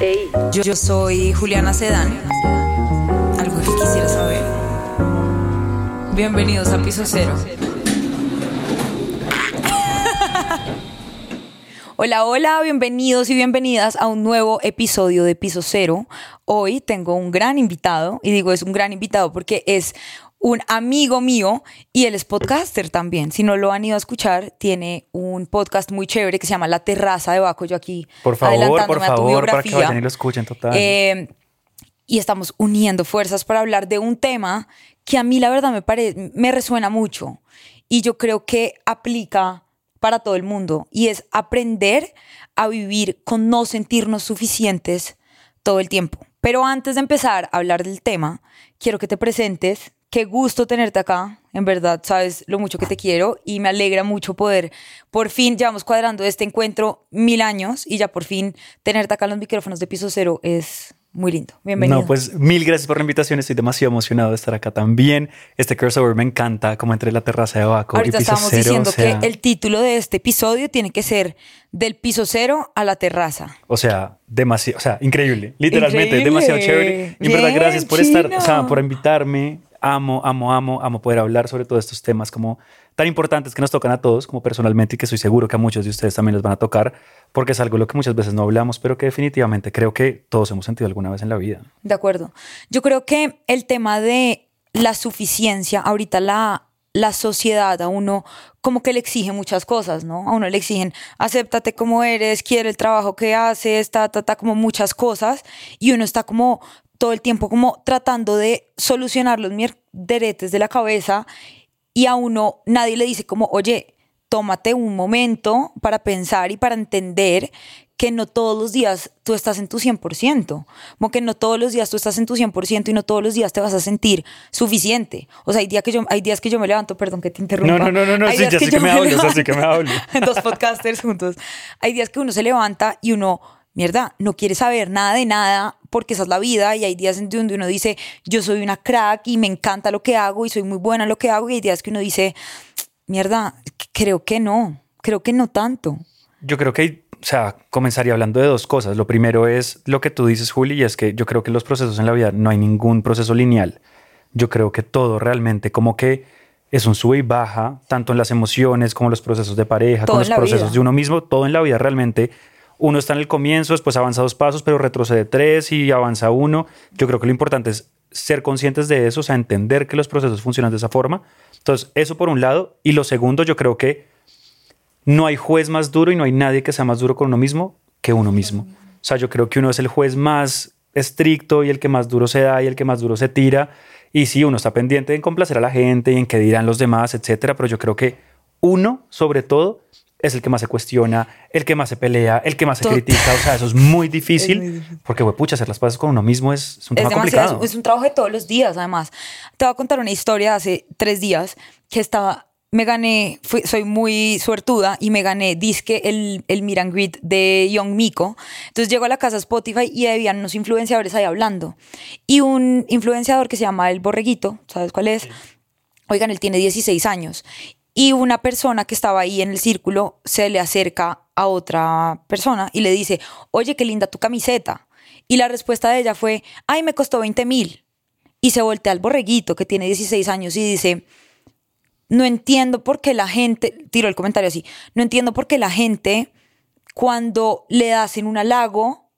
Yo, yo soy Juliana Sedán. Algo que quisiera saber. Bienvenidos a Piso Cero. Hola, hola, bienvenidos y bienvenidas a un nuevo episodio de Piso Cero. Hoy tengo un gran invitado, y digo es un gran invitado porque es un amigo mío y él es podcaster también. Si no lo han ido a escuchar, tiene un podcast muy chévere que se llama La Terraza de Baco. Yo aquí Por favor, por adelantándome a tu favor, para que biografía. vayan y lo escuchen total. Eh, y estamos uniendo fuerzas para hablar de un tema que a mí la verdad me, pare- me resuena mucho y yo creo que aplica para todo el mundo y es aprender a vivir con no sentirnos suficientes todo el tiempo. Pero antes de empezar a hablar del tema, quiero que te presentes. Qué gusto tenerte acá. En verdad, sabes lo mucho que te quiero y me alegra mucho poder, por fin, llevamos cuadrando este encuentro mil años y ya por fin tenerte acá en los micrófonos de piso cero es muy lindo. Bienvenido. No, pues mil gracias por la invitación. Estoy demasiado emocionado de estar acá también. Este crossover me encanta, como entre la terraza de Baco Ahorita y piso estábamos cero. diciendo o sea, que el título de este episodio tiene que ser del piso cero a la terraza. O sea, demasiado, o sea, increíble. Literalmente, Increíble. demasiado chévere. Y en verdad, gracias por estar, o sea, por invitarme. Amo, amo, amo, amo poder hablar sobre todos estos temas como tan importantes que nos tocan a todos, como personalmente, y que estoy seguro que a muchos de ustedes también les van a tocar, porque es algo lo que muchas veces no hablamos, pero que definitivamente creo que todos hemos sentido alguna vez en la vida. De acuerdo. Yo creo que el tema de la suficiencia, ahorita la, la sociedad a uno como que le exige muchas cosas, ¿no? A uno le exigen, acéptate como eres, quiere el trabajo que haces, ta, ta, ta, como muchas cosas. Y uno está como todo el tiempo como tratando de solucionar los mierderetes de la cabeza y a uno nadie le dice como, oye, tómate un momento para pensar y para entender que no todos los días tú estás en tu 100%, como que no todos los días tú estás en tu 100% y no todos los días te vas a sentir suficiente. O sea, hay, días que yo, hay días que yo me levanto, perdón que te interrumpa. No, no, no, no, no, sí, ya sé que yo me hablas, levanto- así que me hablo. Dos podcasters juntos. Hay días que uno se levanta y uno, mierda, no quiere saber nada de nada porque esa es la vida y hay días en donde uno dice, yo soy una crack y me encanta lo que hago y soy muy buena en lo que hago y hay días que uno dice, mierda, creo que no, creo que no tanto. Yo creo que, hay- o sea, comenzaría hablando de dos cosas. Lo primero es lo que tú dices, Juli, y es que yo creo que los procesos en la vida no hay ningún proceso lineal. Yo creo que todo realmente como que es un sube y baja, tanto en las emociones como los procesos de pareja, Todo con en los procesos vida. de uno mismo, todo en la vida realmente. Uno está en el comienzo, después avanza dos pasos, pero retrocede tres y avanza uno. Yo creo que lo importante es ser conscientes de eso, o sea, entender que los procesos funcionan de esa forma. Entonces, eso por un lado. Y lo segundo, yo creo que no hay juez más duro y no hay nadie que sea más duro con uno mismo que uno mismo. O sea, yo creo que uno es el juez más estricto y el que más duro se da y el que más duro se tira. Y sí, uno está pendiente en complacer a la gente y en qué dirán los demás, etcétera. Pero yo creo que uno, sobre todo, es el que más se cuestiona, el que más se pelea, el que más se critica. O sea, eso es muy difícil, Es muy difícil. porque, güey, pucha, hacer las paces con uno mismo es, es un Es tema demasiado, complicado. es un trabajo de todos los días, además. Te voy a contar una historia de hace tres días que estaba, me gané, fui- soy muy suertuda y me gané disque el, el and Greet de Young Miko. Entonces llego a la casa Spotify y habían unos influenciadores ahí hablando. Y un influenciador que se llama El Borreguito, ¿sabes cuál es? Oigan, él tiene 16 años. Y una persona que estaba ahí en el círculo se le acerca a otra persona y le dice, oye, qué linda tu camiseta. Y la respuesta de ella fue, ay, me costó 20 mil. Y se voltea al borreguito que tiene 16 años y dice, no entiendo por qué la gente, tiro el comentario así, no entiendo por qué la gente cuando le hacen un halago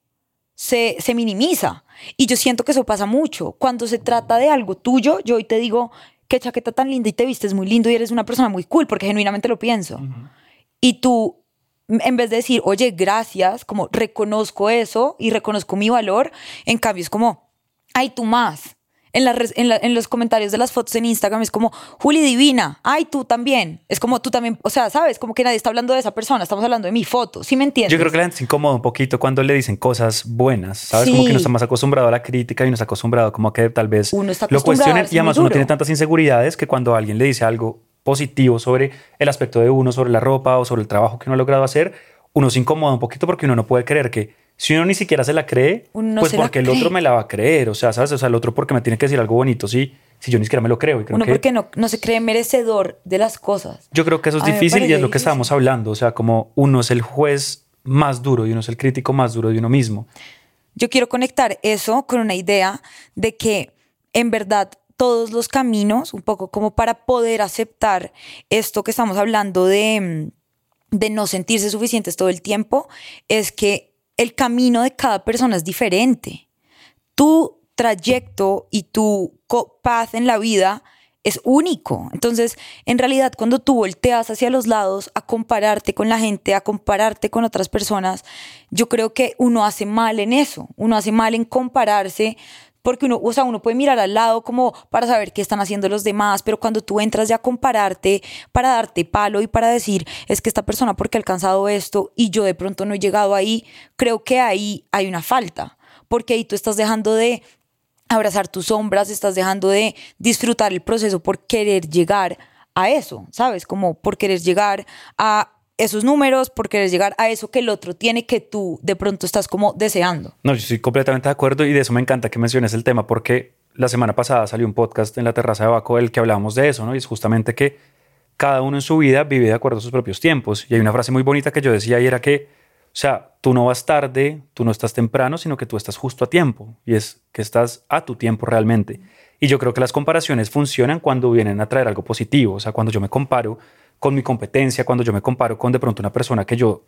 se, se minimiza. Y yo siento que eso pasa mucho. Cuando se trata de algo tuyo, yo hoy te digo, qué chaqueta tan linda y te vistes muy lindo y eres una persona muy cool, porque genuinamente lo pienso. Y tú, en vez de decir, oye, gracias, como reconozco eso y reconozco mi valor, en cambio es como, ay, tú más. En, la en, la- en los comentarios de las fotos en Instagram es como, Juli Divina, ay, tú también. Es como tú también, o sea, ¿sabes? Como que nadie está hablando de esa persona, estamos hablando de mi foto, ¿sí me entiendes? Yo creo que la gente se incomoda un poquito cuando le dicen cosas buenas, ¿sabes? Como que uno está más acostumbrado a la crítica y uno está acostumbrado como a que tal vez Uno está lo cuestionen y además uno tiene tantas inseguridades que cuando alguien le dice algo positivo sobre el aspecto de uno, sobre la ropa o sobre el trabajo que uno ha logrado hacer, uno se incomoda un poquito porque uno no puede creer que si uno ni siquiera se la cree, Uno pues porque el cree. otro me la va a creer, o sea, ¿sabes? O sea, el otro porque me tiene que decir algo bonito, sí, si yo ni siquiera me lo creo. Y creo Uno que porque no, no se cree merecedor de las cosas. yo creo que eso es difícil y es lo que estábamos hablando. O sea, como uno es el juez más duro y uno es el crítico más duro de uno mismo. yo quiero conectar eso con una idea de que en verdad todos los caminos, un poco como para poder aceptar esto que estamos hablando de, mm, de no sentirse suficientes todo el tiempo, es que el camino de cada persona es diferente. Tu trayecto y tu path en la vida es único. Entonces, en realidad, cuando tú volteas hacia los lados a compararte con la gente, a compararte con otras personas, yo creo que uno hace mal en eso. Uno hace mal en compararse porque uno, o sea, uno puede mirar al lado como para saber qué están haciendo los demás, pero cuando tú entras ya a compararte para darte palo y para decir, es que esta persona porque ha alcanzado esto y yo de pronto no he llegado ahí, creo que ahí hay una falta, porque ahí tú estás dejando de abrazar tus sombras, estás dejando de disfrutar el proceso por querer llegar a eso, ¿sabes? Como por querer llegar a esos números, por querer llegar a eso que el otro tiene que tú de pronto estás como deseando. No, yo estoy completamente de acuerdo y de eso me encanta que menciones el tema porque la semana pasada salió un podcast en la terraza de Baco del que hablábamos de eso, ¿no? Y es justamente que cada uno en su vida vive de acuerdo a sus propios tiempos. Y hay una frase muy bonita que yo decía y era que, o sea, tú no vas tarde, tú no estás temprano, sino que tú estás justo a tiempo. Y es que estás a tu tiempo realmente. Y yo creo que las comparaciones funcionan cuando vienen a traer algo positivo. O sea, cuando yo me comparo con mi competencia, cuando yo me comparo con de pronto una persona que yo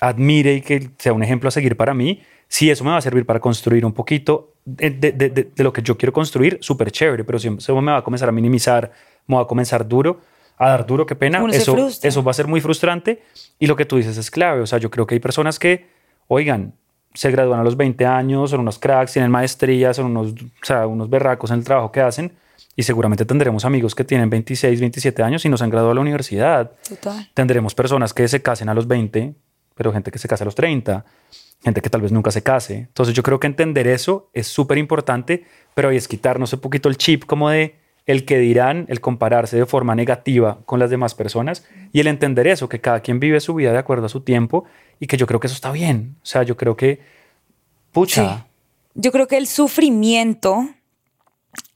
admire y que sea un ejemplo a seguir para mí, si eso me va a servir para construir un poquito de, de, de, de lo que yo quiero construir, súper chévere, pero si eso me va a comenzar a minimizar, me va a comenzar duro, a dar duro, qué pena, eso, eso va a ser muy frustrante. Y lo que tú dices es clave, o sea, yo creo que hay personas que, oigan, se gradúan a los 20 años, son unos cracks, tienen maestrías, son unos, o sea, unos berracos en el trabajo que hacen, y seguramente tendremos amigos que tienen 26, 27 años y no se han graduado a la universidad. Total. Tendremos personas que se casen a los 20, pero gente que se case a los 30, gente que tal vez nunca se case. Entonces yo creo que entender eso es súper importante, pero es quitarnos un poquito el chip como de el que dirán, el compararse de forma negativa con las demás personas y el entender eso, que cada quien vive su vida de acuerdo a su tiempo y que yo creo que eso está bien. O sea, yo creo que, pucha. Sí. Yo creo que el sufrimiento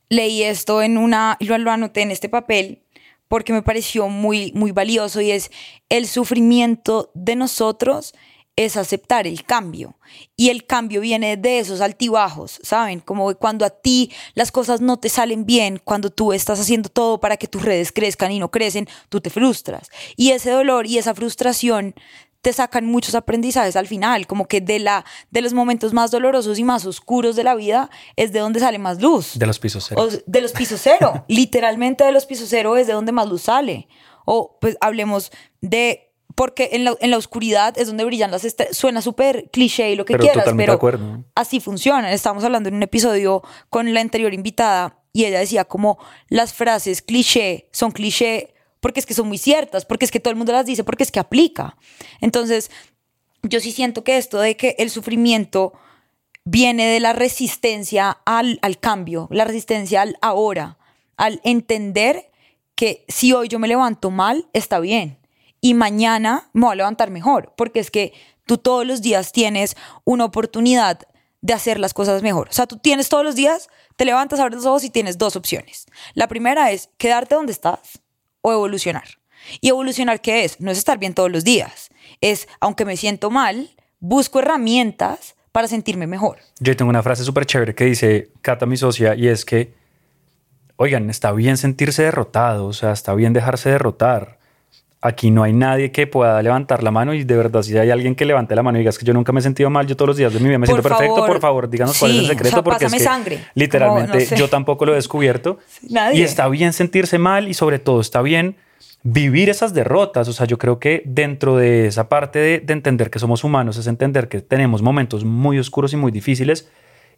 leí esto en una, lo, anoté en este papel porque me pareció muy, muy valioso y es el sufrimiento de nosotros es aceptar el cambio. Y el cambio viene de esos altibajos, ¿saben? Como cuando a ti las cosas no te salen bien, cuando tú estás haciendo todo para que tus redes crezcan y no crecen, tú te frustras. Y ese dolor y esa frustración te sacan muchos aprendizajes al final, como que de, la, de los momentos más dolorosos y más oscuros de la vida es de donde sale más luz. De los pisos cero. O de los pisos cero, literalmente de los pisos cero es de donde más luz sale. O pues hablemos de porque en la, en la, oscuridad es donde brillan las estrellas. Suena súper cliché y lo que pero quieras, totalmente pero de acuerdo. así funciona. Estamos hablando en un episodio con la anterior invitada y ella decía como las frases cliché son cliché porque es que son muy ciertas, porque es que todo el mundo las dice, porque es que aplica. Entonces, yo sí siento que esto de que el sufrimiento viene de la resistencia al, al cambio, la resistencia al ahora, al entender que si hoy yo me levanto mal, está bien y mañana me voy a levantar mejor, porque es que tú todos los días tienes una oportunidad de hacer las cosas mejor. O sea, tú tienes todos los días, te levantas, abres los ojos y tienes dos opciones. La primera es quedarte donde estás evolucionar. ¿Y evolucionar qué es? No es estar bien todos los días. Es, aunque me siento mal, busco herramientas para sentirme mejor. Yo tengo una frase súper chévere que dice Cata, mi socia, y es que, oigan, está bien sentirse derrotado, o sea, está bien dejarse derrotar aquí no hay nadie que pueda levantar la mano y de verdad si hay alguien que levante la mano y diga que yo nunca me he sentido mal, yo todos los días de mi vida me por siento favor, perfecto, por favor, díganos sí, cuál es el secreto o sea, porque es que sangre. literalmente Como, no sé. yo tampoco lo he descubierto Nadie. y está bien sentirse mal y sobre todo está bien vivir esas derrotas, o sea, yo creo que dentro de esa parte de, de entender que somos humanos es entender que tenemos momentos muy oscuros y muy difíciles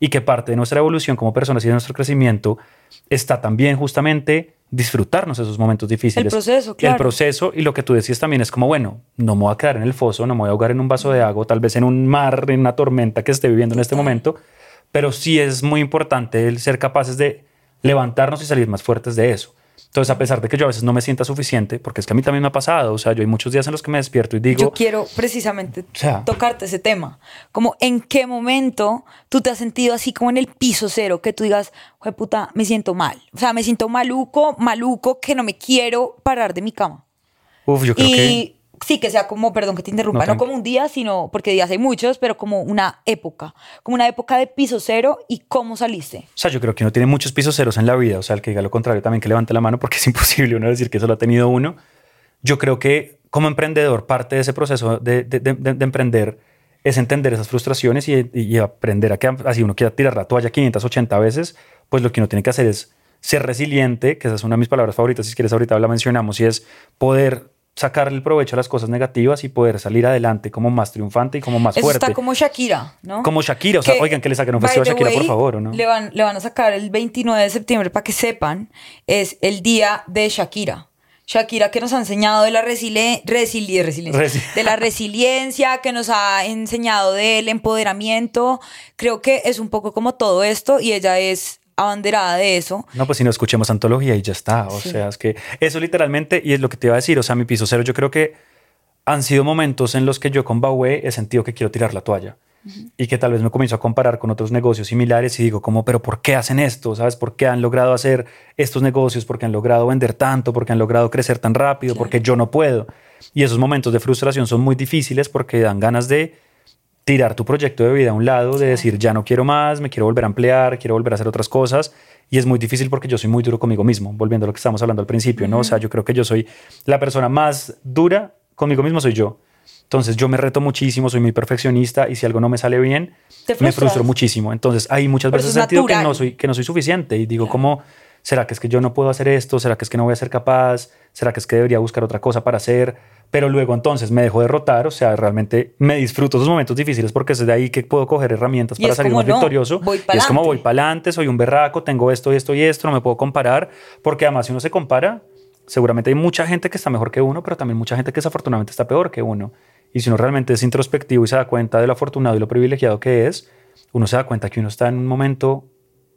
y que parte de nuestra evolución como personas y de nuestro crecimiento está también justamente disfrutarnos esos momentos difíciles. El proceso, claro. El proceso y lo que tú decías también es como, bueno, no me voy a quedar en el foso, no me voy a ahogar en un vaso de agua, tal vez en un mar, en una tormenta que esté viviendo en este momento, pero sí es muy importante el ser capaces de levantarnos y salir más fuertes de eso. Entonces, a pesar de que yo a veces no me sienta suficiente, porque es que a mí también me ha pasado, o sea, yo hay muchos días en los que me despierto y digo... Yo quiero precisamente O sea- tocarte ese tema. Como en qué momento tú te has sentido así como en el piso cero, que tú digas, "Jue puta, me siento mal. O sea, me siento maluco, maluco, que no me quiero parar de mi cama. Uf, yo creo y que... sí, que sea como, perdón que te interrumpa, no, No, como un día, sino, porque días hay muchos, pero como una época, como una época de piso cero y cómo saliste. O sea, yo creo que uno tiene muchos pisos ceros en la vida. O sea, el que diga lo contrario también que levante la mano porque es imposible uno decir que solo ha tenido uno. Yo creo que como emprendedor, parte de ese proceso de, de- de- de- de emprender es entender esas frustraciones y, y aprender a que así uno quiera tirar la toalla 580 veces, pues lo que uno tiene que hacer es ser resiliente, que esa es una de mis palabras favoritas, si quieres ahorita la mencionamos, y es poder sacarle el provecho a las cosas negativas y poder salir adelante como más triunfante y como más Eso fuerte. está como Shakira, ¿no? Como Shakira, o sea, oigan, que le saquen un festival a Shakira, por favor, ¿o no? Le van, le van a sacar el 29 de septiembre para que sepan, es el día de Shakira. Shakira que nos ha enseñado de la resili- resili- resiliencia, Resi- de la resiliencia, que nos ha enseñado del empoderamiento. Creo que es un poco como todo esto y ella es abanderada de eso. No, pues si no escuchemos antología y ya está. O Sí. sea, es que eso literalmente, y es lo que te iba a decir, o sea, mi piso cero, yo creo que han sido momentos en los que yo con Baue he sentido que quiero tirar la toalla. Y que tal vez me comienzo a comparar con otros negocios similares y digo como, pero ¿por qué hacen esto? ¿Sabes? ¿Por qué han logrado hacer estos negocios? ¿Por qué han logrado vender tanto? ¿Por qué han logrado crecer tan rápido? ¿Por qué yo no puedo? Y esos momentos de frustración son muy difíciles porque dan ganas de tirar tu proyecto de vida a un lado, de decir, ya no quiero más, me quiero volver a emplear, quiero volver a hacer otras cosas. Y es muy difícil porque yo soy muy duro conmigo mismo, volviendo a lo que estábamos hablando al principio, ¿no? O sea, yo creo que yo soy la persona más dura conmigo mismo, soy yo. Entonces yo me reto muchísimo, soy muy perfeccionista y si algo no me sale bien, me frustro muchísimo. Entonces hay muchas Pero veces sentido que no, soy, que no soy suficiente y digo como, ¿será que es que yo no puedo hacer esto? ¿Será que es que no voy a ser capaz? ¿Será que es que debería buscar otra cosa para hacer? Pero luego entonces me dejo derrotar, o sea, realmente me disfruto esos momentos difíciles porque es de ahí que puedo coger herramientas Y para salir más no, victorioso. voy y es como voy para adelante, soy un berraco, tengo esto y esto y esto, no me puedo comparar, porque además si uno se compara, seguramente hay mucha gente que está mejor que uno, pero también mucha gente que desafortunadamente está peor que uno. Y si uno realmente es introspectivo y se da cuenta de lo afortunado y lo privilegiado que es, uno se da cuenta que uno está en un momento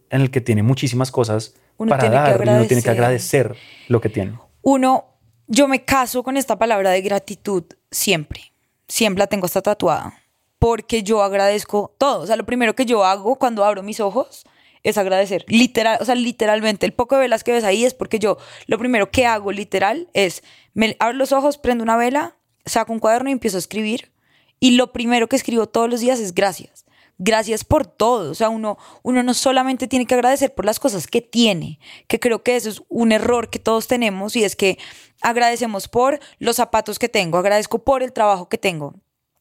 en el que tiene muchísimas cosas Uno para dar y uno tiene que agradecer lo que tiene. Uno, yo me caso con esta palabra de gratitud siempre. Siempre la tengo hasta tatuada. Porque yo agradezco todo. O sea, lo primero que yo hago cuando abro mis ojos es agradecer. Literal, o sea, literalmente. El poco de velas que ves ahí es porque yo, lo primero que hago literal es, me abro los ojos, prendo una vela, saco un cuaderno y empiezo a escribir. Y lo primero que escribo todos los días es gracias. Gracias por todo. O sea, uno, uno no solamente tiene que agradecer por las cosas que tiene, que creo que eso es un error que todos tenemos y es que agradecemos por los zapatos que tengo, agradezco por el trabajo que tengo,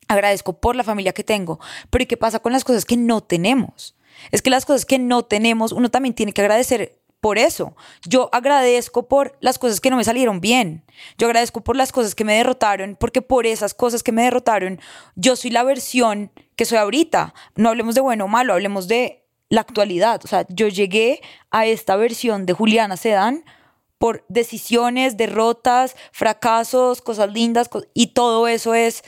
agradezco por la familia que tengo. Pero ¿y qué pasa con las cosas que no tenemos? Es que las cosas que no tenemos, uno también tiene que agradecer por eso. Yo agradezco por las cosas que no me salieron bien. Yo agradezco por las cosas que me derrotaron, porque por esas cosas que me derrotaron, yo soy la versión que soy ahorita. No hablemos de bueno o malo, hablemos de la actualidad. O sea, yo llegué a esta versión de Juliana Sedán por decisiones, derrotas, fracasos, cosas lindas, co- y todo eso es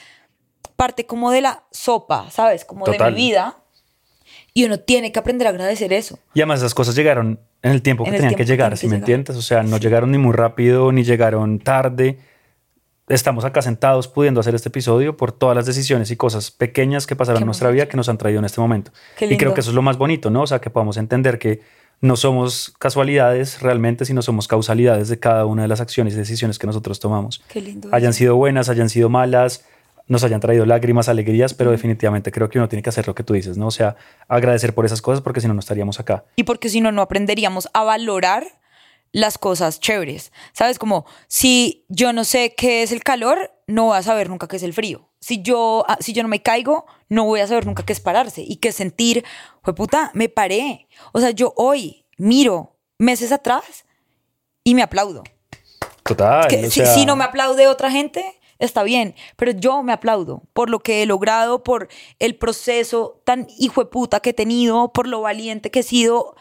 parte como de la sopa, ¿sabes? Como Total. de mi vida. Y uno tiene que aprender a agradecer eso. Y además esas cosas llegaron en el tiempo que En tenían que llegar, si que me llegar. entiendes? O sea, no llegaron ni muy rápido, ni llegaron tarde. Estamos acá sentados pudiendo hacer este episodio por todas las decisiones y cosas pequeñas que pasaron en nuestra vida que nos han traído en este momento. Y creo que eso es lo más bonito, ¿no? O sea, que podamos entender que no somos casualidades realmente, sino somos causalidades de cada una de las acciones y decisiones que nosotros tomamos. Qué lindo. Hayan sido buenas, hayan sido malas, nos hayan traído lágrimas, alegrías, pero definitivamente creo que uno tiene que hacer lo que tú dices, ¿no? O sea, agradecer por esas cosas porque si no, no estaríamos acá. Y porque si no, no aprenderíamos a valorar las cosas chéveres. ¿Sabes? Como si yo no sé qué es el calor, no voy a saber nunca qué es el frío. Si yo, ah, si yo no me caigo, no voy a saber nunca qué es pararse y qué sentir, fue puta, me paré. O sea, yo hoy miro meses atrás y me aplaudo. Total. Que o si, si no me aplaude otra gente, está bien, pero yo me aplaudo por lo que he logrado, por el proceso tan hijo de puta que he tenido, por lo valiente que he sido.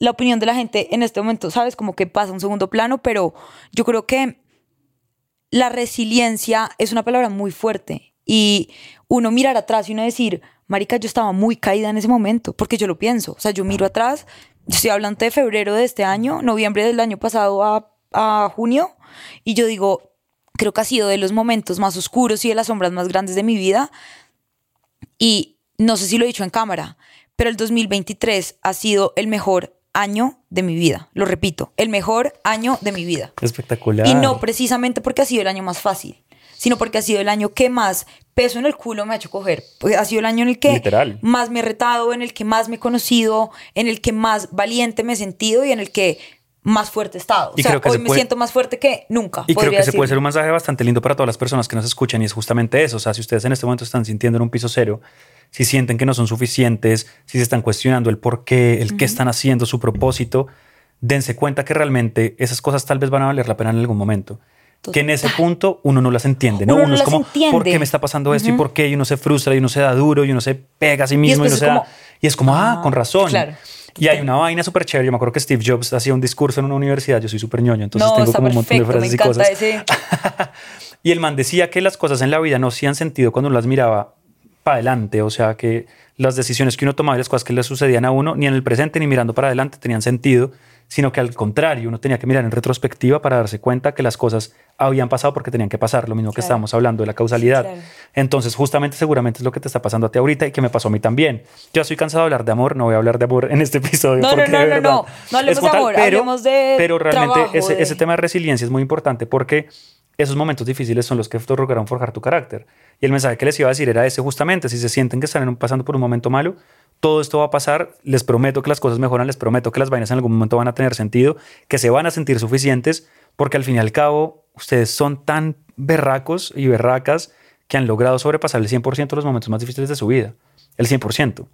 La opinión de la gente en este momento, ¿sabes? Como que pasa un segundo plano, pero yo creo que la resiliencia es una palabra muy fuerte y uno mirar atrás y uno decir, marica, yo estaba muy caída en ese momento, porque yo lo pienso, o sea, yo miro atrás, estoy hablando de febrero de este año, noviembre del año pasado a, a junio, y yo digo, creo que ha sido de los momentos más oscuros y de las sombras más grandes de mi vida, y no sé si lo he dicho en cámara, pero el 2023 ha sido el mejor año de mi vida, lo repito, el mejor año de mi vida. Espectacular. Y no precisamente porque ha sido el año más fácil, sino porque ha sido el año que más peso en el culo me ha hecho coger. Pues ha sido el año en el que Literal. más me he retado, en el que más me he conocido, en el que más valiente me he sentido y en el que más fuerte estado. Y o sea, creo que hoy se me puede- siento más fuerte que nunca. Y creo que se puede decir. ser un mensaje bastante lindo para todas las personas que nos escuchan y es justamente eso. O sea, si ustedes en este momento están sintiendo en un piso cero, si sienten que no son suficientes, si se están cuestionando el por qué, el qué están haciendo, su propósito, dense cuenta que realmente esas cosas tal vez van a valer la pena en algún momento. Que en ese punto uno no las entiende, ¿no? Uno no es las como, entiende. ¿por qué me está pasando esto? ¿Y por qué? Y uno se frustra y uno se da duro y uno se pega a sí mismo y, después uno se da- como, y es como, ah, ah, con razón. claro. Y hay una vaina súper chévere. Yo me acuerdo que Steve Jobs hacía un discurso en una universidad. Yo soy súper ñoño, entonces no, tengo como un montón de me frases y cosas. ese. Y el man decía que las cosas en la vida no hacían sentido cuando uno las miraba para adelante, o sea, que las decisiones que uno tomaba y las cosas que le sucedían a uno, ni en el presente ni mirando para adelante tenían sentido, sino que al contrario, uno tenía que mirar en retrospectiva para darse cuenta que las cosas habían pasado porque tenían que pasar, lo mismo que Claro. estábamos hablando de la causalidad. claro. Entonces, justamente seguramente es lo que te está pasando a ti ahorita y que me pasó a mí también. Yo estoy cansado de hablar de amor, no voy a hablar de amor en este episodio. No, no, porque no, de no, no. No hablemos de amor, hablemos de Pero realmente trabajo, ese, de- ese tema de resiliencia es muy importante porque esos momentos difíciles son los que te lograron forjar tu carácter. Y el mensaje que les iba a decir era ese justamente, si se sienten que están pasando por un momento malo, todo esto va a pasar, les prometo que las cosas mejoran, les prometo que las vainas en algún momento van a tener sentido, que se van a sentir suficientes, porque al fin y al cabo ustedes son tan berracos y berracas que han logrado sobrepasar el 100% de los momentos más difíciles de su vida. El 100%.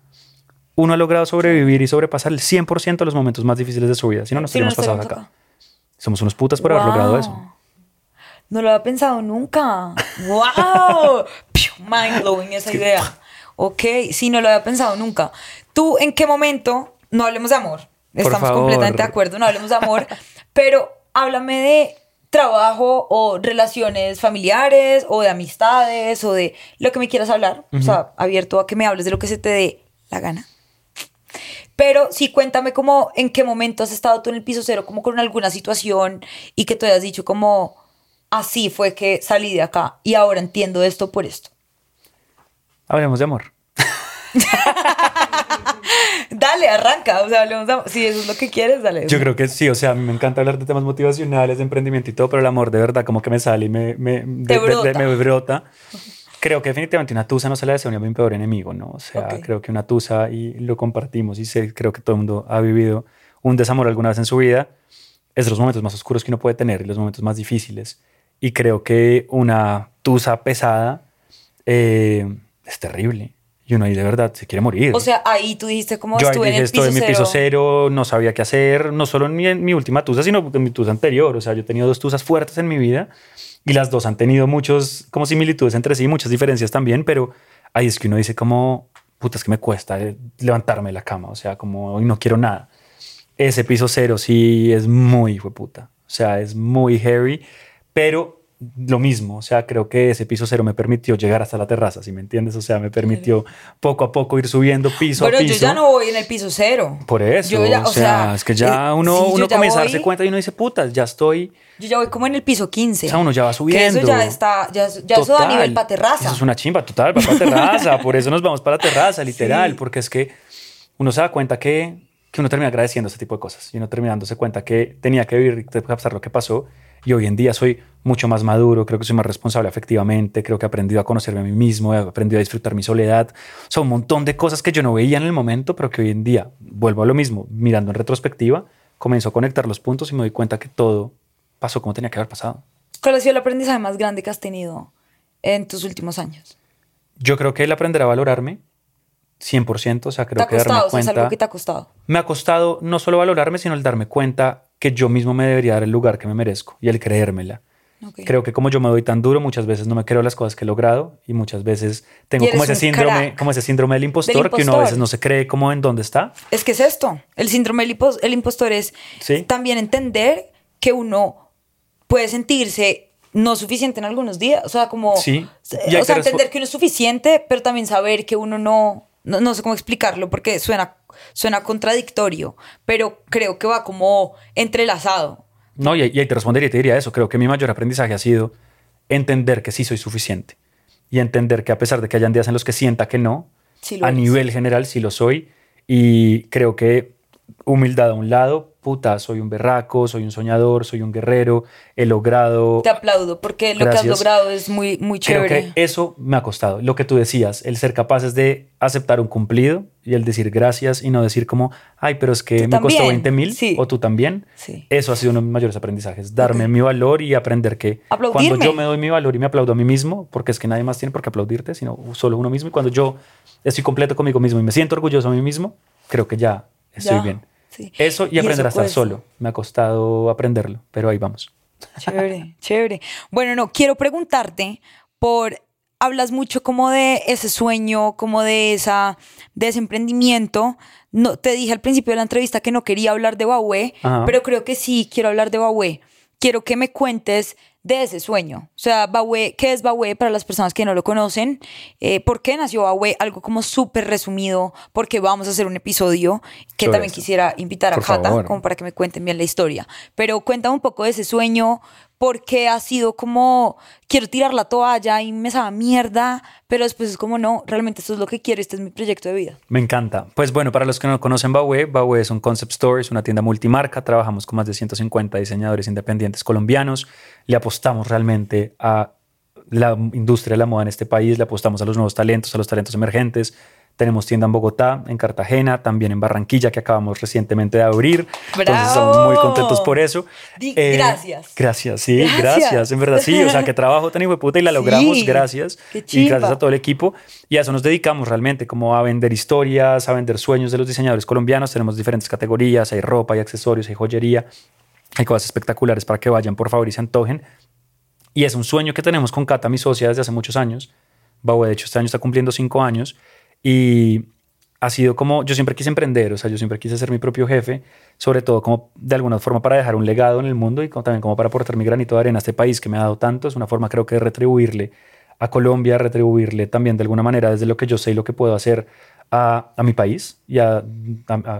Uno ha logrado sobrevivir y sobrepasar el 100% de los momentos más difíciles de su vida. Si no, nos no estaríamos pasado acá. Somos unos putas por haber logrado eso. No lo había pensado nunca. ¡Wow! Mind blowing esa idea. Ok, sí, no lo había pensado nunca. ¿Tú en qué momento, no hablemos de amor, estamos completamente de acuerdo, no hablemos de amor, pero háblame de trabajo o relaciones familiares o de amistades o de lo que me quieras hablar. O sea, abierto a que me hables de lo que se te dé la gana. Pero sí, cuéntame como en qué momento has estado tú en el piso cero, como con alguna situación y que tú hayas dicho como así fue que salí de acá y ahora entiendo esto por esto. Hablemos de amor. Dale, arranca, o sea, hablemos de- si eso es lo que quieres, dale. Yo creo que sí, o sea, a mí me encanta hablar de temas motivacionales, de emprendimiento y todo, pero el amor de verdad como que me sale y me, me, de- de- brota. me brota. Creo que definitivamente una tusa no se le desea a mi peor enemigo, ¿no? O sea, creo que una tusa, y lo compartimos, y sé, creo que todo el mundo ha vivido un desamor alguna vez en su vida, es de los momentos más oscuros que uno puede tener y los momentos más difíciles. Y creo que una tusa pesada eh, es terrible. Y uno ahí de verdad se quiere morir. O sea, ahí tú dijiste como Yo ahí estuve dije, en el estoy piso en mi cero. piso cero, no sabía qué hacer, no solo en mi, en mi última tusa, sino en mi tusa anterior. O sea, yo he tenido dos tusas fuertes en mi vida y las dos han tenido muchos, como similitudes entre sí, muchas diferencias también, pero ahí es que uno dice como, puta, es que me cuesta eh, levantarme de la cama, o sea, como hoy no quiero nada. Ese piso cero sí es muy hijo puta, o sea, es muy heavy, pero lo mismo, o sea, creo que ese piso cero me permitió llegar hasta la terraza, si me entiendes? O sea, me permitió poco a poco ir subiendo piso Bueno, a piso. yo ya no voy en el piso cero. Por eso, Yo ya- o, sea, es que ya eh, uno, sí, uno ya comienza a voy- darse cuenta y uno dice, putas, ya estoy. Yo ya voy como en el piso 15. O sea, uno ya va Que subiendo. eso ya está, ya, ya eso da Total. nivel para terraza. Eso es una chimba, total, va para terraza. Por eso nos vamos para la terraza, literal, Sí. porque es que uno se da cuenta que, que uno termina agradeciendo ese tipo de cosas y uno termina dándose cuenta que tenía que vivir, que pasar lo que pasó. Y hoy en día soy mucho más maduro, creo que soy más responsable afectivamente, creo que he aprendido a conocerme a mí mismo, he aprendido a disfrutar mi soledad. Sea, un montón de cosas que yo no veía en el momento, pero que hoy en día, vuelvo a lo mismo, mirando en retrospectiva, comienzo a conectar los puntos y me doy cuenta que todo pasó como tenía que haber pasado. ¿Cuál ha sido el aprendizaje más grande que has tenido en tus últimos años? Yo creo que el aprender a valorarme 100%, o sea, ¿Te creo ha que darme costado? O sea, es cuenta. algo que te ha costado. Me ha costado no solo valorarme, sino el darme cuenta que yo mismo me debería dar el lugar que me merezco y el creérmela. Creo que como yo me doy tan duro, muchas veces no me creo las cosas que he logrado y muchas veces tengo como ese síndrome, como ese síndrome del impostor, que uno a veces no se cree como en dónde está. Es que es esto. El síndrome del impos- el impostor es Sí. también entender que uno puede sentirse no suficiente en algunos días. O sea, como. Sí. O sea, entender que uno es suficiente, pero también saber que uno no. No, no sé cómo explicarlo porque suena, suena contradictorio, pero creo que va como entrelazado. No, y, y ahí te respondería y te diría eso. Creo que mi mayor aprendizaje ha sido entender que sí soy suficiente y entender que a pesar de que hayan días en los que sienta que no, Sí a eres. nivel general sí lo soy y creo que humildad a un lado, puta, soy un berraco, soy un soñador, soy un guerrero, he logrado... Te aplaudo porque lo que has logrado es muy, muy chévere. Creo que eso me ha costado. Lo que tú decías, el ser capaces de aceptar un cumplido y el decir gracias y no decir como, ay, pero es que me costó 20 mil o tú también. Sí. Eso ha sido uno de mis mayores aprendizajes, darme mi valor y aprender que cuando yo me doy mi valor y me aplaudo a mí mismo, porque es que nadie más tiene por qué aplaudirte, sino solo uno mismo, y cuando yo estoy completo conmigo mismo y me siento orgulloso de mí mismo, creo que ya estoy bien. Eso y, aprender a estar solo. Me ha costado aprenderlo, pero ahí vamos. Chévere, chévere. Bueno, no, quiero preguntarte por hablas mucho como de ese sueño, como de esa de ese emprendimiento. No te dije al principio de la entrevista que no quería hablar de Huawei, pero creo que sí quiero hablar de Huawei. Quiero que me cuentes de ese sueño. O sea, Baue, ¿qué es Baue para las personas que no lo conocen? Eh, ¿Por qué nació Baue? Algo como súper resumido, porque vamos a hacer un episodio que también quisiera invitar a Cata, como para que me cuenten bien la historia. Pero cuéntame un poco de ese sueño, porque ha sido como, quiero tirar la toalla y me sabe mierda, pero después es como, no, realmente esto es lo que quiero, este es mi proyecto de vida. Me encanta. Pues bueno, para los que no conocen Baue, Baue es un concept store, es una tienda multimarca, trabajamos con más de 150 diseñadores independientes colombianos, le apostamos realmente a la industria de la moda en este país, le apostamos a los nuevos talentos, a los talentos emergentes, tenemos tienda en Bogotá, en Cartagena, también en Barranquilla, que acabamos recientemente de abrir. Entonces estamos muy contentos por eso. Eh, gracias. Gracias, sí, gracias. En verdad, sí. O sea, que trabajo tan hijo puta y la logramos. gracias. y gracias a todo el equipo. Y a eso nos dedicamos realmente, como a vender historias, a vender sueños de los diseñadores colombianos. Tenemos diferentes categorías. Hay ropa, hay accesorios, hay joyería. Hay cosas espectaculares para que vayan, por favor, y se antojen. Y es un sueño que tenemos con Cata, mi socia, desde hace muchos años. Bau, de hecho, este año está cumpliendo cinco años. Y ha sido como, yo siempre quise emprender, o sea, yo siempre quise ser mi propio jefe, sobre todo como de alguna forma para dejar un legado en el mundo y también como para aportar mi granito de arena a este país que me ha dado tanto. Es una forma creo que de retribuirle a Colombia, retribuirle también de alguna manera desde lo que yo sé y lo que puedo hacer a, a mi país y a,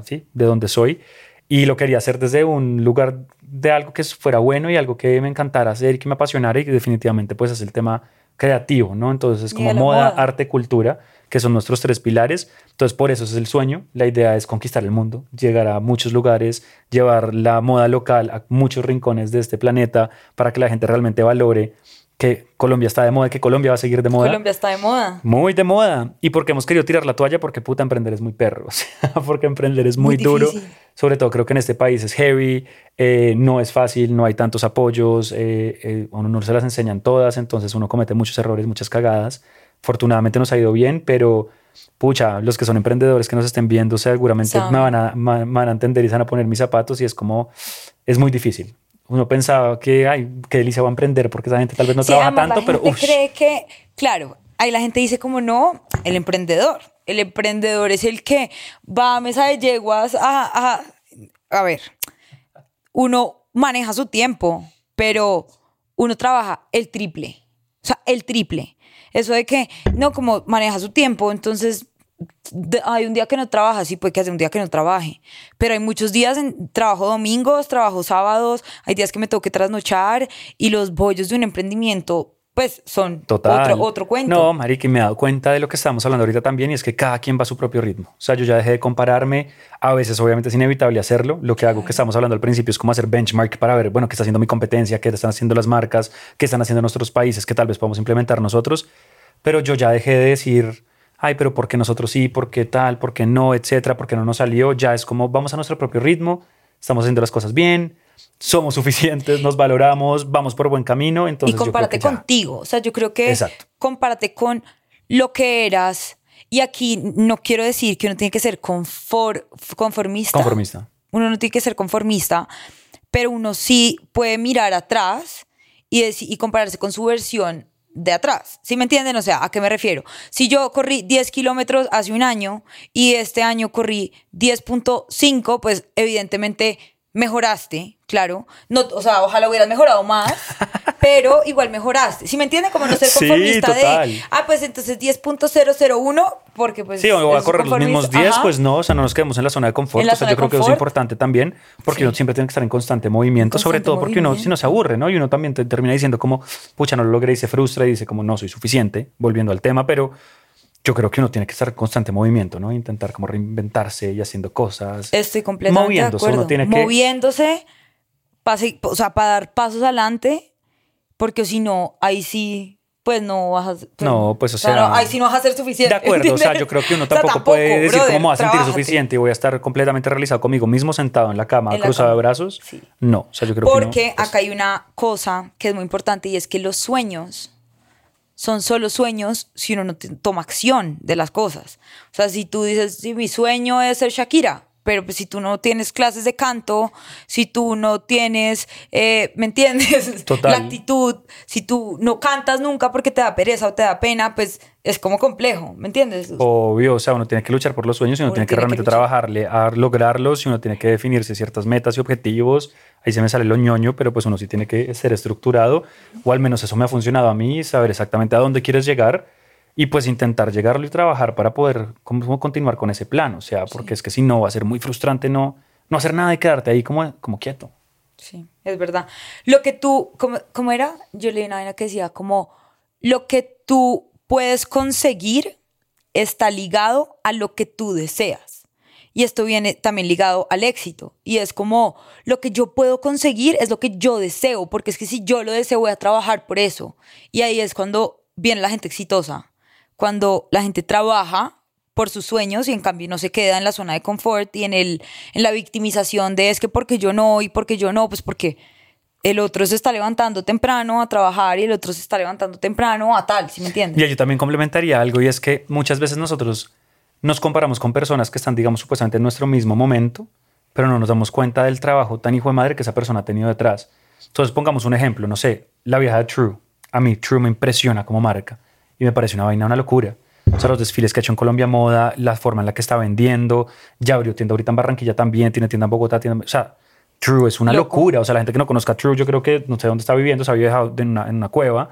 sí, de donde soy. Y lo quería hacer desde un lugar de algo que fuera bueno y algo que me encantara hacer y que me apasionara y que definitivamente pues es el tema creativo, ¿no? Entonces como moda, arte, cultura que son nuestros tres pilares. Entonces, por eso es el sueño. La idea es conquistar el mundo, llegar a muchos lugares, llevar la moda local a muchos rincones de este planeta para que la gente realmente valore que Colombia está de moda, que Colombia va a seguir de moda. Colombia está de moda. Muy de moda. Y porque hemos querido tirar la toalla, porque puta emprender es muy perro. porque emprender es muy, duro. Sobre todo creo que en este país es heavy, eh, no es fácil, no hay tantos apoyos, eh, eh, uno no se las enseñan todas, entonces uno comete muchos errores, muchas cagadas. Afortunadamente nos ha ido bien, pero pucha, los que son emprendedores que nos estén viendo seguramente me van, a, van a entender y se van a poner mis zapatos y es como, es muy difícil. Uno pensaba que, ay, qué delicia va a emprender porque esa gente tal vez no trabaja tanto, la pero... Gente cree que, claro, ahí la gente dice como no, el emprendedor. El emprendedor es el que va a mesa de yeguas a, a, a ver, uno maneja su tiempo, pero uno trabaja el triple. O sea, el triple. Eso de que, no, como maneja su tiempo, entonces hay un día que no trabaja, sí puede que haya un día que no trabaje, pero hay muchos días en trabajo domingos, trabajo sábados, hay días que me tengo que trasnochar y los bollos de un emprendimiento pues son Otro, otro cuento. No, Mari, que me he dado cuenta de lo que estamos hablando ahorita también y es que cada quien va a su propio ritmo. O sea, yo ya dejé de compararme, a veces obviamente es inevitable hacerlo. Lo que hago que estamos hablando al principio es como hacer benchmark para ver, bueno, qué está haciendo mi competencia, qué están haciendo las marcas, qué están haciendo nuestros países, que tal vez podamos implementar nosotros. Pero yo ya dejé de decir, ay, pero ¿por qué nosotros sí? ¿Por qué tal? ¿Por qué no? Etcétera, ¿por qué no nos salió? Ya es como vamos a nuestro propio ritmo, estamos haciendo las cosas bien somos suficientes, nos valoramos, vamos por buen camino. Entonces y compárate contigo. O sea, yo creo que Exacto. compárate con lo que eras. Y aquí no quiero decir que uno tiene que ser conformista. Conformista. Uno no tiene que ser conformista, pero uno sí puede mirar atrás y, y compararse con su versión de atrás. ¿Sí me entienden? O sea, ¿a qué me refiero? Si yo corrí 10 kilómetros hace un año y este año corrí 10.5, pues evidentemente mejoraste, claro. No, o sea, ojalá hubieras mejorado más, pero igual mejoraste. ¿Sí me entiende? Como no ser conformista de, ah, pues entonces 10.001, porque pues... Sí, o voy a correr los mismos 10, pues no, o sea, no nos quedemos en la zona de confort. O sea, yo creo que eso es importante también, porque uno siempre tiene que estar en constante movimiento, sobre todo porque uno si no se aburre, ¿no? Y uno también termina diciendo como, pucha, no lo logré y se frustra y dice como, no soy suficiente, volviendo al tema, pero yo creo que uno tiene que estar en constante movimiento, ¿no? Intentar como reinventarse y haciendo cosas. Estoy completamente Moviéndose, de acuerdo. uno tiene que- Moviéndose, pase- o sea, para dar pasos adelante, porque si no, ahí sí, pues no vas a... pues, No, pues, o sea, no, ahí sí no vas a ser suficiente. De acuerdo, o sea, ¿entiendes? yo creo que uno O sea, tampoco, puede decir brother, cómo me voy a sentir suficiente y voy a estar completamente realizado conmigo mismo sentado en la cama, En la cruzado cama. de brazos. Sí. No, o sea, yo creo que Porque no, pues, acá hay una cosa que es muy importante y es que los sueños son solo sueños si uno no toma acción de las cosas. O sea, si tú dices, sí, mi sueño es ser Shakira, pero pues si tú no tienes clases de canto, si tú no tienes, eh, ¿me entiendes? Total. La actitud, si tú no cantas nunca porque te da pereza o te da pena, pues es como complejo, ¿me entiendes? Obvio, o sea, uno tiene que luchar por los sueños y uno, Uno tiene que tiene realmente trabajarle a lograrlos y uno tiene que definirse ciertas metas y objetivos. Ahí se me sale lo ñoño, pero pues uno sí tiene que ser estructurado, o al menos eso me ha funcionado a mí, saber exactamente a dónde quieres llegar y pues intentar llegarlo y trabajar para poder como continuar con ese plan. O sea, porque es que si no va a ser muy frustrante no, no hacer nada y quedarte ahí como, como quieto. Sí, es verdad. Lo que tú, ¿cómo, cómo era? Yo leí una vaina que decía como, lo que tú puedes conseguir está ligado a lo que tú deseas. Y esto viene también ligado al éxito. Y es como, lo que yo puedo conseguir es lo que yo deseo, porque es que si yo lo deseo voy a trabajar por eso. Y ahí es cuando viene la gente exitosa. Cuando la gente trabaja por sus sueños y en cambio no se queda en la zona de confort y en, el, en la victimización de es que porque yo no y porque yo no, pues porque el otro se está levantando temprano a trabajar y el otro se está levantando temprano a tal, ¿sí me entiendes? Y yo también complementaría algo y es que muchas veces nosotros nos comparamos con personas que están, digamos, supuestamente en nuestro mismo momento, pero no nos damos cuenta del trabajo tan hijo de madre que esa persona ha tenido detrás. Entonces, pongamos un ejemplo, no sé, la vieja de True. A mí True me impresiona como marca y me parece una vaina, una locura. O sea, los desfiles que ha hecho en Colombia Moda, la forma en la que está vendiendo, ya abrió tienda ahorita en Barranquilla también, tiene tienda en Bogotá, tienda, o sea, True es una Loco. locura. O sea, la gente que no conozca a True, yo creo que no sé dónde está viviendo, se había dejado en una, en una cueva.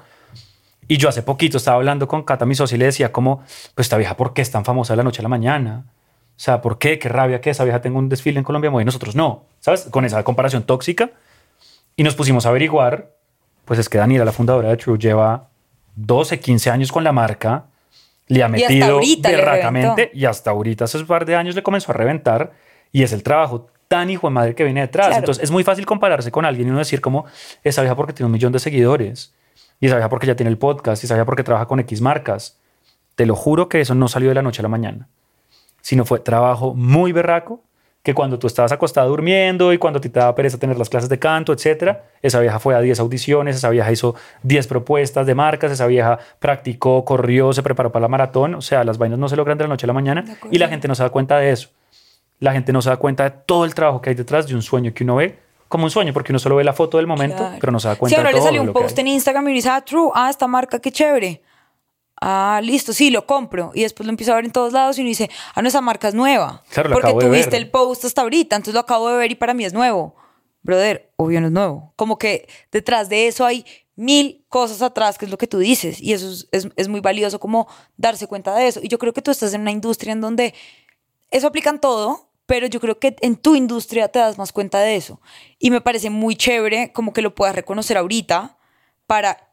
Y yo hace poquito estaba hablando con Cata, mi socia, y le decía como, pues esta vieja, ¿por qué es tan famosa de la noche a la mañana? O sea, ¿por qué? Qué rabia que esa vieja tenga un desfile en Colombia Moda y nosotros no, ¿sabes? Con esa comparación tóxica. Y nos pusimos a averiguar, pues es que Daniela, la fundadora de True, lleva 12, 15 años con la marca, le ha metido le berracamente y hasta ahorita, hace un par de años, le comenzó a reventar y es el trabajo tan hijo de madre que viene detrás. Claro. Entonces es muy fácil compararse con alguien y uno decir como, esa vieja porque tiene un millón de seguidores y esa vieja porque ya tiene el podcast y esa vieja porque trabaja con X marcas. Te lo juro que eso no salió de la noche a la mañana, sino fue trabajo muy berraco que cuando tú estabas acostado durmiendo y cuando a ti te daba pereza tener las clases de canto, etcétera, esa vieja fue a 10 audiciones, esa vieja hizo 10 propuestas de marcas, esa vieja practicó, corrió, se preparó para la maratón, o sea, las vainas no se logran de la noche a la mañana y la gente no se da cuenta de eso. La gente no se da cuenta de todo el trabajo que hay detrás de un sueño que uno ve como un sueño, porque uno solo ve la foto del momento, Claro. pero no se da cuenta ahora de le salió un post en Instagram y dice, ah, true, ah, esta marca, qué chévere. Ah, listo, sí, lo compro. Y después lo empiezo a ver en todos lados y uno dice, ah, no, esa marca es nueva. Claro, Porque tú viste el post hasta ahorita, entonces lo acabo de ver y para mí es nuevo. Brother, obvio no es nuevo. Como que detrás de eso hay mil cosas atrás, que es lo que tú dices. Y eso es, es- es muy valioso como darse cuenta de eso. Y yo creo que tú estás en una industria en donde eso aplica en todo, pero yo creo que en tu industria te das más cuenta de eso. Y me parece muy chévere como que lo puedas reconocer ahorita para